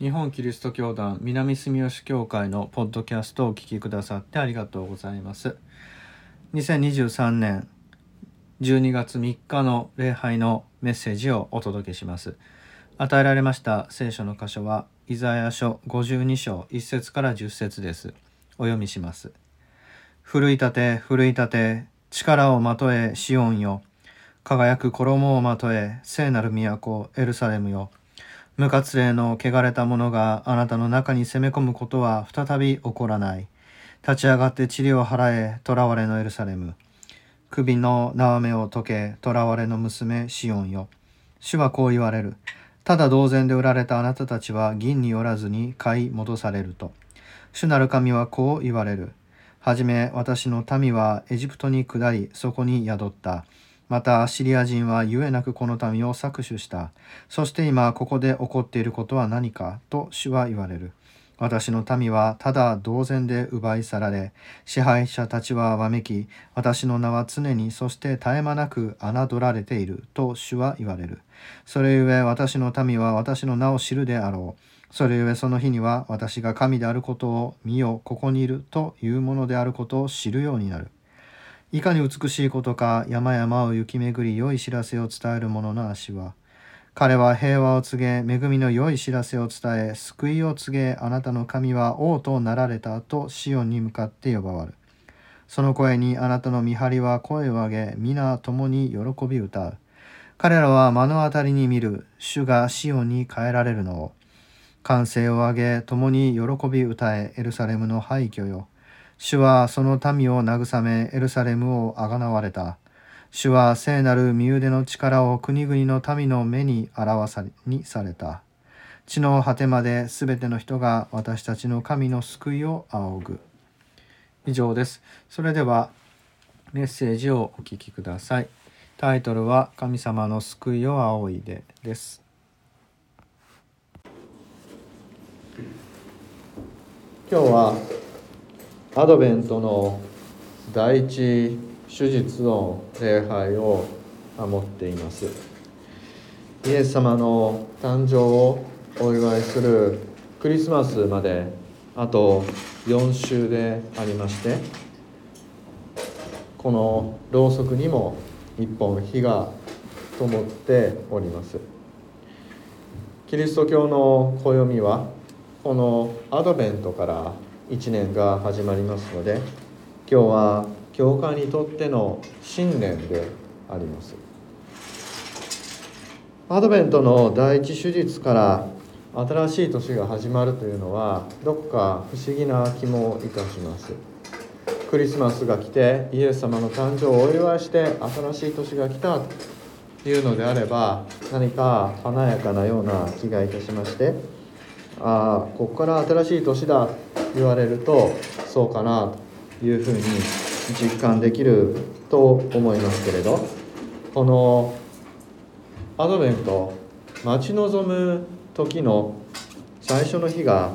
日本キリスト教団南住吉教会のポッドキャストをお聞きくださってありがとうございます。2023年12月3日の礼拝のメッセージをお届けします。与えられました聖書の箇所はイザヤ書52章1節から10節です。お読みします。奮い立て奮い立て力をまとえシオンよ。輝く衣をまとえ聖なる都エルサレムよ。無活霊の汚れた者があなたの中に攻め込むことは再び起こらない。立ち上がって塵を払え、囚われのエルサレム。首の縄目を解け、囚われの娘シオンよ。主はこう言われる。ただ同然で売られたあなたたちは銀によらずに買い戻されると。主なる神はこう言われる。はじめ私の民はエジプトに下り、そこに宿った。またアシリア人はゆえなくこの民を搾取した。そして今ここで起こっていることは何かと主は言われる。私の民はただ同然で奪い去られ、支配者たちはわめき、私の名は常にそして絶え間なく侮られていると主は言われる。それゆえ私の民は私の名を知るであろう。それゆえその日には私が神であることを見よここにいるというものであることを知るようになる。いかに美しいことか山々を行き巡り良い知らせを伝える者の足は彼は平和を告げ恵みの良い知らせを伝え救いを告げあなたの神は王となられたとシオンに向かって呼ばわる。その声にあなたの見張りは声を上げ皆共に喜び歌う。彼らは目の当たりに見る主がシオンに変えられるのを。歓声を上げ共に喜び歌えエルサレムの廃墟よ。主はその民を慰めエルサレムをあがなわれた。主は聖なる身腕の力を国々の民の目に表さにされた。地の果てまですべての人が私たちの神の救いを仰ぐ。以上です。それではメッセージをお聞きください。タイトルは神様の救いを仰いでです。今日はアドベントの第一手術の礼拝を守っています。イエス様の誕生をお祝いするクリスマスまであと4週でありましてこのろうそくにも一本火が灯っております。キリスト教の暦はこのアドベントから1年が始まりますので今日は教会にとっての新年であります。アドベントの第一手術から新しい年が始まるというのはどこか不思議な気もいたします。クリスマスが来てイエス様の誕生をお祝いして新しい年が来たというのであれば何か華やかなような気がいたしましてああここから新しい年だ言われるとそうかなというふうに実感できると思いますけれど。このアドベント待ち望む時の最初の日が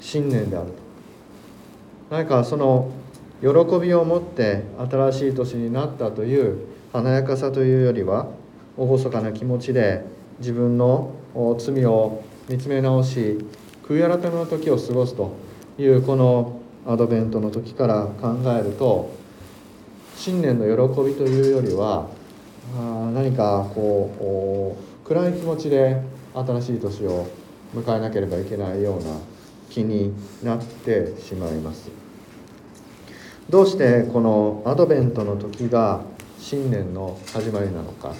新年であると。何かその喜びを持って新しい年になったという華やかさというよりは厳かな気持ちで自分の罪を見つめ直し悔い改めの時を過ごすと。いうこのアドベントの時から考えると新年の喜びというよりは何かこう暗い気持ちで新しい年を迎えなければいけないような気になってしまいます。どうしてこのアドベントの時が新年の始まりなのか。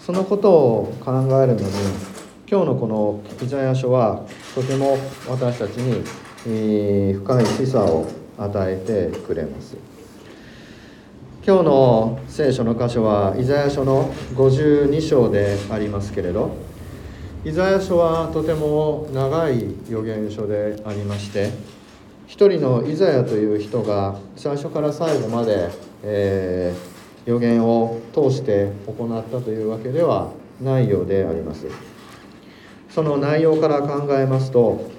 そのことを考えるのに今日のこのイザヤ書はとても私たちに深い示唆を与えてくれます。今日の聖書の箇所はイザヤ書の52章でありますけれどイザヤ書はとても長い予言書でありまして一人のイザヤという人が最初から最後まで、えー、予言を通して行ったというわけではないようであります。その内容から考えますと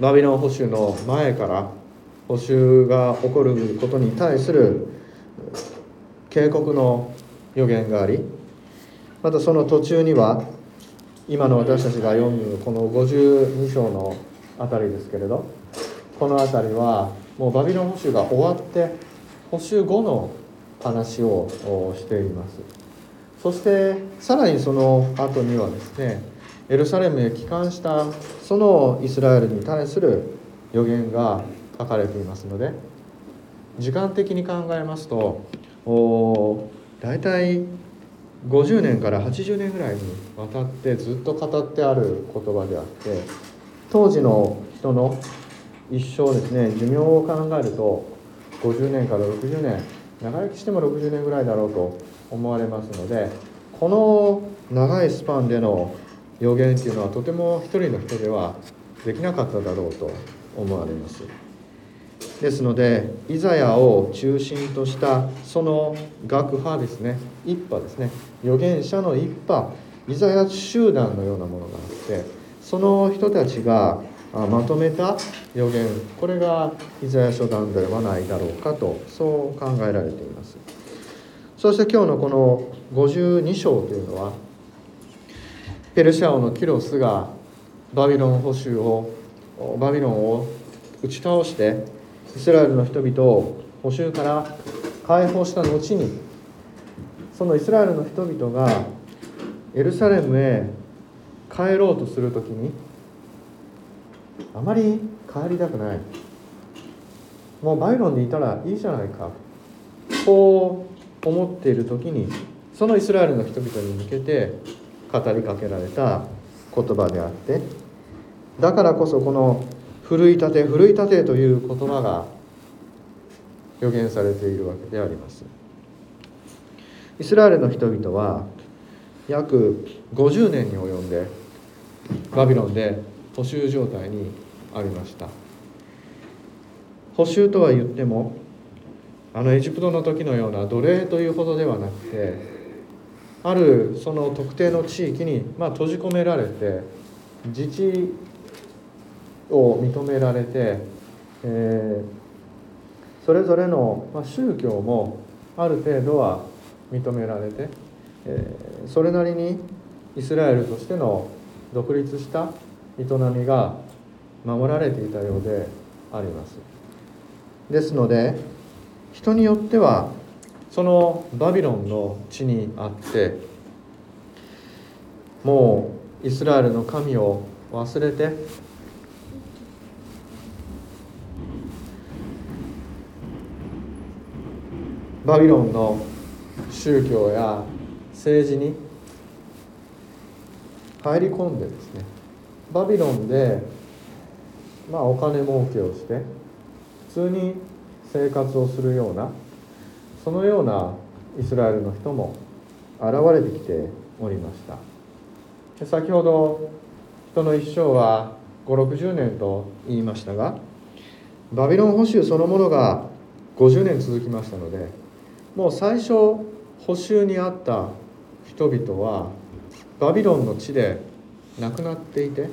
バビロン保守の前から保守が起こることに対する警告の予言がありまたその途中には今の私たちが読むこの52章のあたりですけれどこの辺りはもうバビロン捕囚が終わって捕囚後の話をしています。そしてさらにその後にはですねエルサレムへ帰還したそのイスラエルに対する予言が書かれていますので時間的に考えますと大体50年から80年ぐらいにわたってずっと語ってある言葉であって当時の人の一生ですね寿命を考えると50年から60年長生きしても60年ぐらいだろうと思われますのでこの長いスパンでの予言っていうのはとても一人の人ではできなかっただろうと思われます。ですのでイザヤを中心としたその学派ですね一派ですね預言者の一派イザヤ集団のようなものがあってその人たちがまとめた予言これがイザヤ書団ではないだろうかとそう考えられています。そして今日のこの52章というのはペルシャ王のキロスがバビロン捕囚をバビロンを打ち倒してイスラエルの人々を捕囚から解放した後にそのイスラエルの人々がエルサレムへ帰ろうとする時にあまり帰りたくない。もうバイロンにいたらいいじゃないか。こう思っている時にそのイスラエルの人々に向けて語りかけられた言葉であってだからこそこの「奮い立て奮い立て」という言葉が予言されているわけであります。イスラエルの人々は約50年に及んでバビロンで捕囚状態にありました。捕囚とは言ってもあのエジプトの時のような奴隷というほどではなくてあるその特定の地域に、まあ、閉じ込められて自治を認められて、えー、それぞれの、ま、宗教もある程度は認められて、えー、それなりにイスラエルとしての独立した営みが守られていたようであります。ですので人によってはそのバビロンの地にあってもうイスラエルの神を忘れてバビロンの宗教や政治に入り込んでですねバビロンで、まあ、お金儲けをして普通に生活をするようなそのようなイスラエルの人も現れてきておりました。先ほど人の一生は560年と言いましたがバビロン捕囚そのものが50年続きましたのでもう最初捕囚にあった人々はバビロンの地で亡くなっていて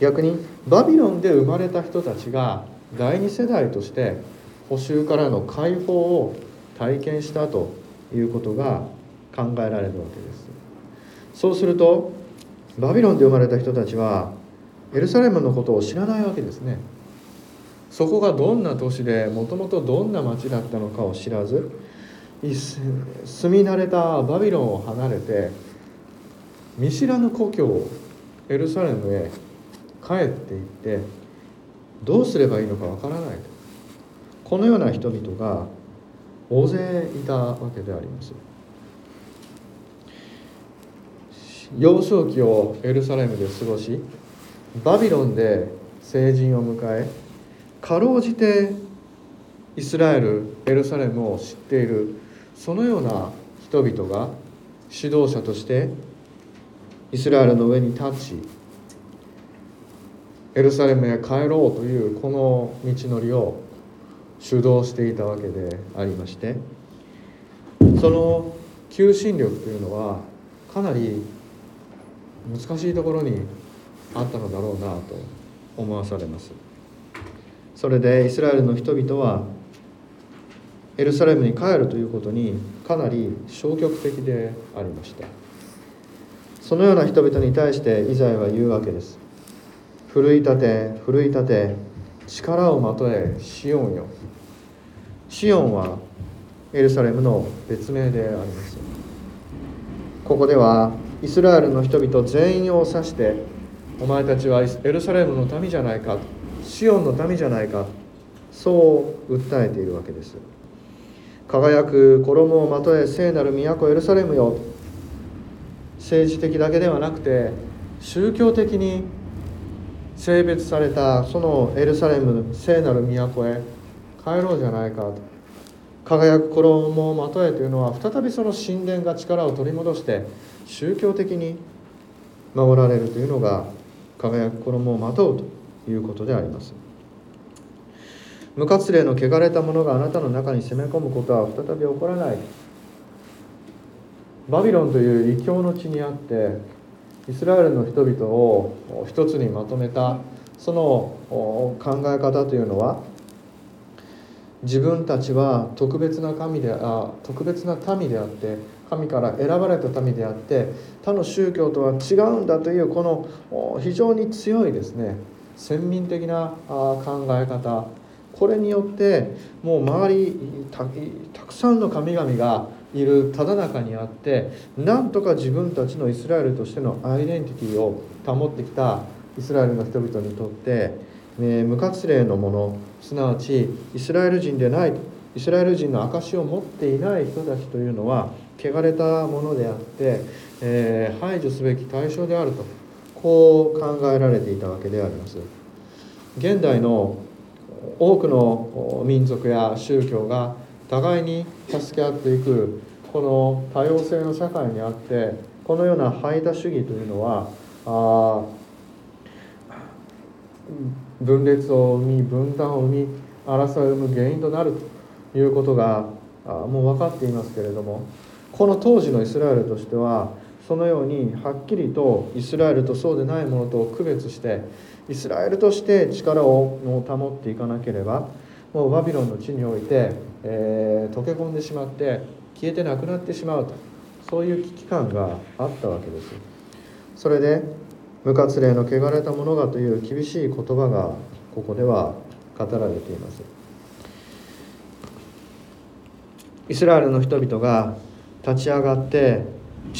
逆にバビロンで生まれた人たちが第二世代として補修からの解放を体験したということが考えられるわけです。そうするとバビロンで生まれた人たちはエルサレムのことを知らないわけですね。そこがどんな都市でもともとどんな町だったのかを知らず住み慣れたバビロンを離れて見知らぬ故郷エルサレムへ帰っていってどうすればいいのかわからないと。このような人々が大勢いたわけであります。幼少期をエルサレムで過ごしバビロンで成人を迎えかろうじてイスラエルエルサレムを知っているそのような人々が指導者としてイスラエルの上に立ちエルサレムへ帰ろうというこの道のりを主導していたわけでありましてその求心力というのはかなり難しいところにあったのだろうなと思わされます。それでイスラエルの人々はエルサレムに帰るということにかなり消極的でありました。そのような人々に対してイザヤは言うわけです。奮い立て奮い立て力をまとえシオンよ。シオンはエルサレムの別名であります。ここではイスラエルの人々全員を指してお前たちはエルサレムの民じゃないかシオンの民じゃないかそう訴えているわけです。輝く衣をまとえ聖なる都エルサレムよ。政治的だけではなくて宗教的に性別されたそのエルサレム聖なる都へ帰ろうじゃないかと。輝く衣をまとえというのは再びその神殿が力を取り戻して宗教的に守られるというのが輝く衣をまとうということであります。無活霊の汚れたものがあなたの中に攻め込むことは再び起こらない。バビロンという異教の地にあってイスラエルの人々を一つにまとめたその考え方というのは自分たちは特別な神であ特別な民であって神から選ばれた民であって他の宗教とは違うんだというこの非常に強いですね先民的な考え方。これによってもう周りたくさんの神々がいるただ中にあってなんとか自分たちのイスラエルとしてのアイデンティティを保ってきたイスラエルの人々にとって、え無活例のもの。すなわちイスラエル人でないイスラエル人の証を持っていない人たちというのは汚れたものであって、えー、排除すべき対象であるとこう考えられていたわけであります。現代の多くの民族や宗教が互いに助け合っていくこの多様性の社会にあってこのような排他主義というのはあ分裂を生み分断を生み争いを生む原因となるということがもう分かっていますけれどもこの当時のイスラエルとしてはそのようにはっきりとイスラエルとそうでないものと区別してイスラエルとして力を保っていかなければもうバビロンの地において、えー、溶け込んでしまって消えてなくなってしまうとそういう危機感があったわけですそれで無活霊の汚れたものがという厳しい言葉がここでは語られています。イスラエルの人々が立ち上がって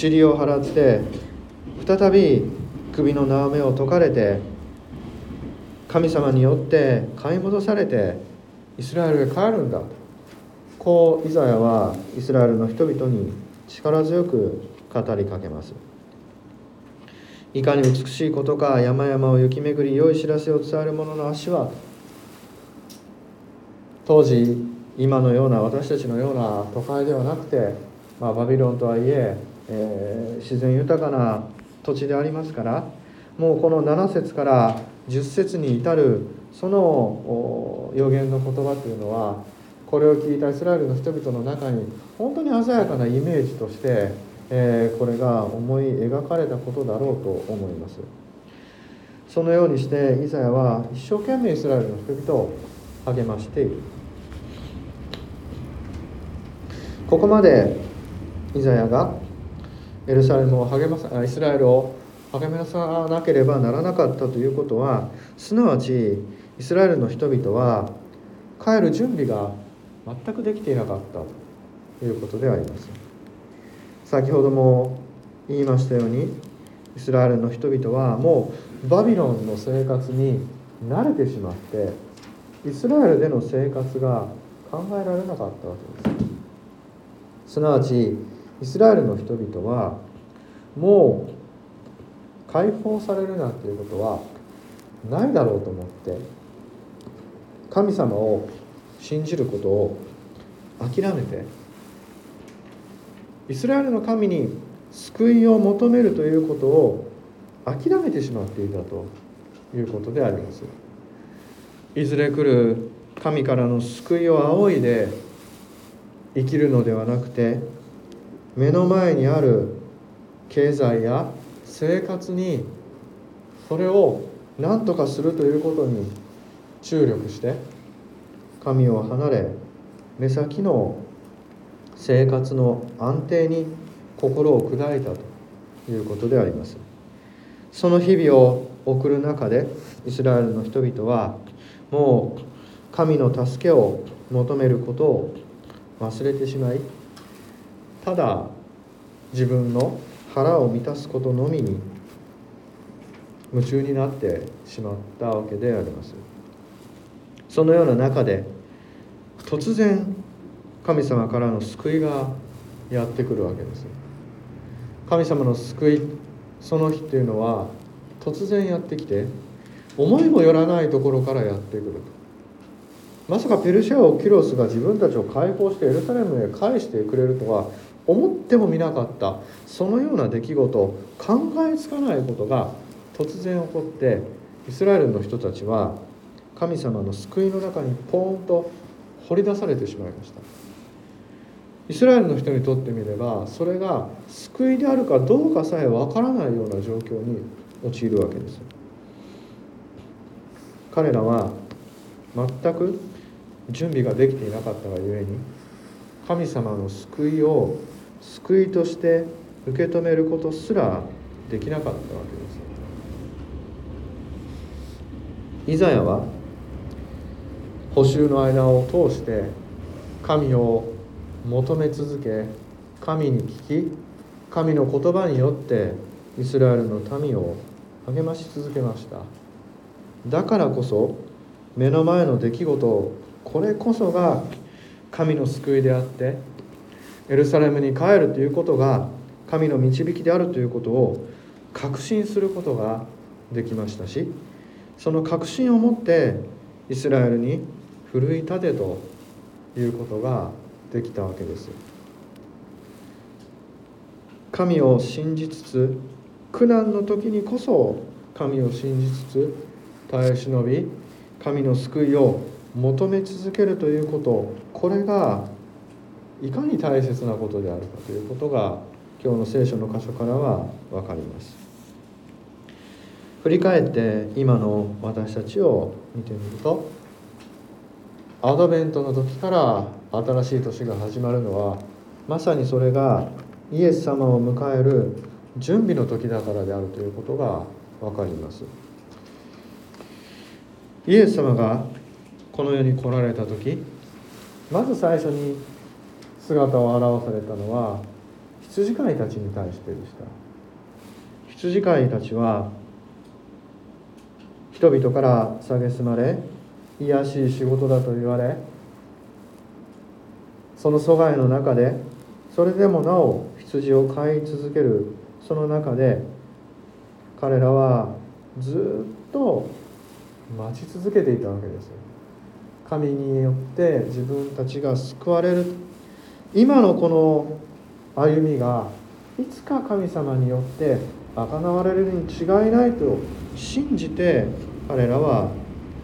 塵を払って再び首の縄目を解かれて神様によって買い戻されてイスラエルへ帰るんだこうイザヤはイスラエルの人々に力強く語りかけます。いかに美しいことか山々を行き巡り良い知らせを伝える者の足は当時今のような私たちのような都会ではなくて、まあ、バビロンとはいええー、自然豊かな土地でありますからもうこの7節から10節に至るその予言の言葉というのはこれを聞いたイスラエルの人々の中に本当に鮮やかなイメージとして、えー、これが思い描かれたことだろうと思います。そのようにしてイザヤは一生懸命イスラエルの人々を励ましている。ここまでイザヤがエルサレムを励まさイスラエルを励まさなければならなかったということはすなわちイスラエルの人々は帰る準備が全くできていなかったということであります。先ほども言いましたようにイスラエルの人々はもうバビロンの生活に慣れてしまってイスラエルでの生活が考えられなかったわけです。すなわちイスラエルの人々はもう解放されるなんていうことはないだろうと思って神様を信じることを諦めてイスラエルの神に救いを求めるということを諦めてしまっていたということであります。いずれ来る神からの救いを仰いで生きるのではなくて目の前にある経済や生活にそれを何とかするということに注力して神を離れ目先の生活の安定に心を砕いたということであります。その日々を送る中でイスラエルの人々はもう神の助けを求めることを忘れてしまいただ自分の腹を満たすことのみに夢中になってしまったわけであります。そのような中で突然神様からの救いがやってくるわけです。神様の救いその日っていうのは突然やってきて思いもよらないところからやってくる。とまさかペルシャ王キロスが自分たちを解放してエルサレムへ返してくれるとは思ってもみなかったそのような出来事考えつかないことが突然起こってイスラエルの人たちは神様の救いの中にポーンと掘り出されてしまいました。イスラエルの人にとってみればそれが救いであるかどうかさえわからないような状況に陥るわけです。彼らは全く準備ができていなかったがゆえに神様の救いを救いとして受け止めることすらできなかったわけです。イザヤは補修の間を通して神を求め続け神に聞き神の言葉によってイスラエルの民を励まし続けました。だからこそ目の前の出来事これこそが神の救いであってエルサレムに帰るということが神の導きであるということを確信することができましたしその確信を持ってイスラエルに奮い立てということができたわけです。神を信じつつ苦難の時にこそ神を信じつつ耐え忍び神の救いを求め続けるということこれがいかに大切なことであるかということが今日の聖書の箇所からは分かります。振り返って今の私たちを見てみるとアドベントの時から新しい年が始まるのはまさにそれがイエス様を迎える準備の時だからであるということが分かります。イエス様がこの世に来られた時まず最初に姿を現されたのは羊飼いたちに対してでした。羊飼いたちは人々から蔑まれ卑しい仕事だと言われその阻害の中でそれでもなお羊を飼い続けるその中で彼らはずっと待ち続けていたわけです神によって自分たちが救われる。今のこの歩みがいつか神様によって贖われるに違いないと信じて彼らは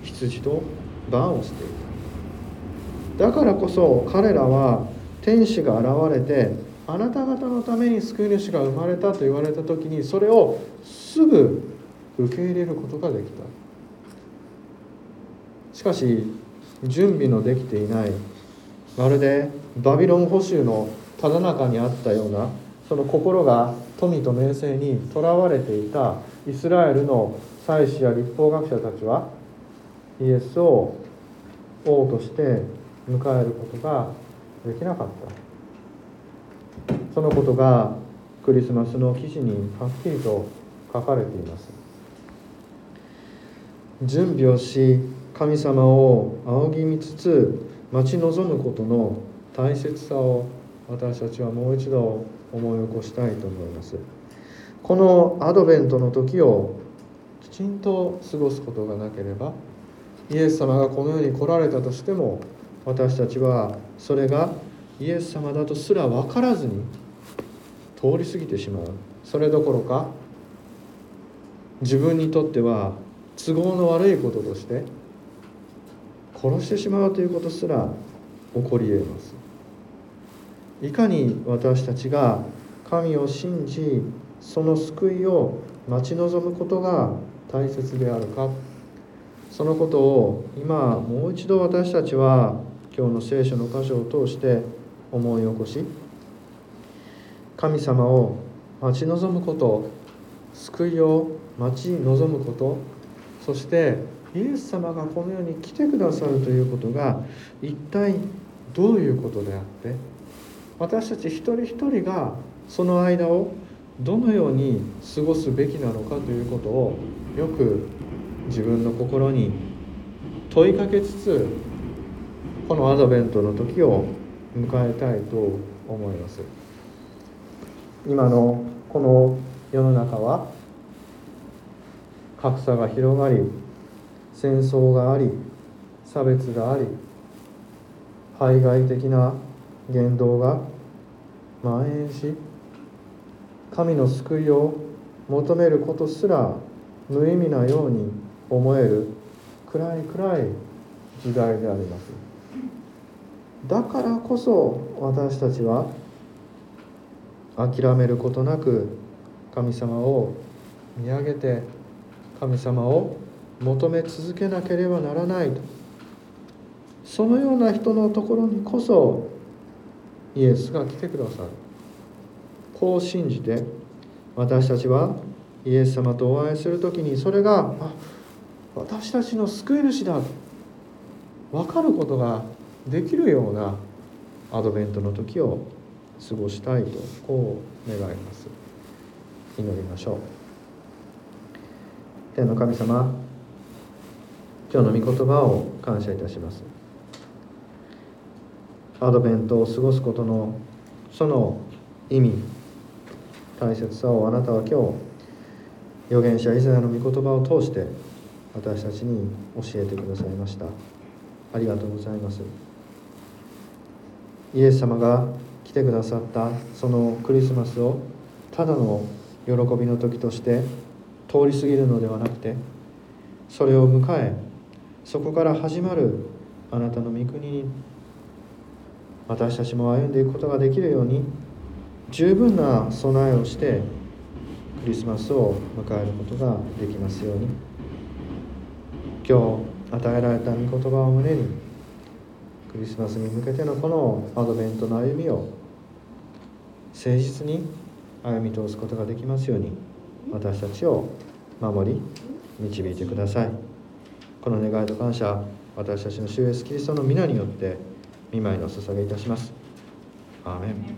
羊と番をして。いただからこそ彼らは天使が現れてあなた方のために救い主が生まれたと言われた時にそれをすぐ受け入れることができた。しかし準備のできていない。まるでバビロン捕囚のただ中にあったようなその心が富と名声にとらわれていたイスラエルの祭司や立法学者たちはイエスを王として迎えることができなかった。そのことがクリスマスの記事にはっきりと書かれています。準備をし神様を仰ぎ見つつ待ち望むことの大切さを私たちはもう一度思い起こしたいと思います。このアドベントの時をきちんと過ごすことがなければイエス様がこの世に来られたとしても私たちはそれがイエス様だとすら分からずに通り過ぎてしまう。それどころか自分にとっては都合の悪いこととして殺してしまうということすら起こり得ます。いかに私たちが神を信じその救いを待ち望むことが大切であるか。そのことを今もう一度私たちは今日の聖書の箇所を通して思い起こし神様を待ち望むこと救いを待ち望むことそしてイエス様がこの世に来てくださるということが一体どういうことであって私たち一人一人がその間をどのように過ごすべきなのかということをよく自分の心に問いかけつつこのアドベントの時を迎えたいと思います。今のこの世の中は格差が広がり戦争があり差別があり排外的な言動が蔓延し神の救いを求めることすら無意味なように思える暗い暗い時代であります。だからこそ私たちは諦めることなく神様を見上げて神様を求め続けなければならない。とそのような人のところにこそイエスが来てくださる。こう信じて私たちはイエス様とお会いする時にそれがあ私たちの救い主だ分かることができるようなアドベントの時を過ごしたいとこう願います。祈りましょう。天の神様今日の御言葉を感謝いたします。アドベントを過ごすことのその意味大切さをあなたは今日預言者イザヤの御言葉を通して私たちに教えてくださいました。ありがとうございます。イエス様が来てくださったそのクリスマスをただの喜びの時として通り過ぎるのではなくてそれを迎えそこから始まるあなたの御国に私たちも歩んでいくことができるように十分な備えをしてクリスマスを迎えることができますように。今日与えられた御言葉を胸にクリスマスに向けてのこのアドベントの歩みを誠実に歩み通すことができますように私たちを守り導いてください。この願いと感謝私たちの主イエスキリストの皆によって見舞いの捧げいたします。アーメン。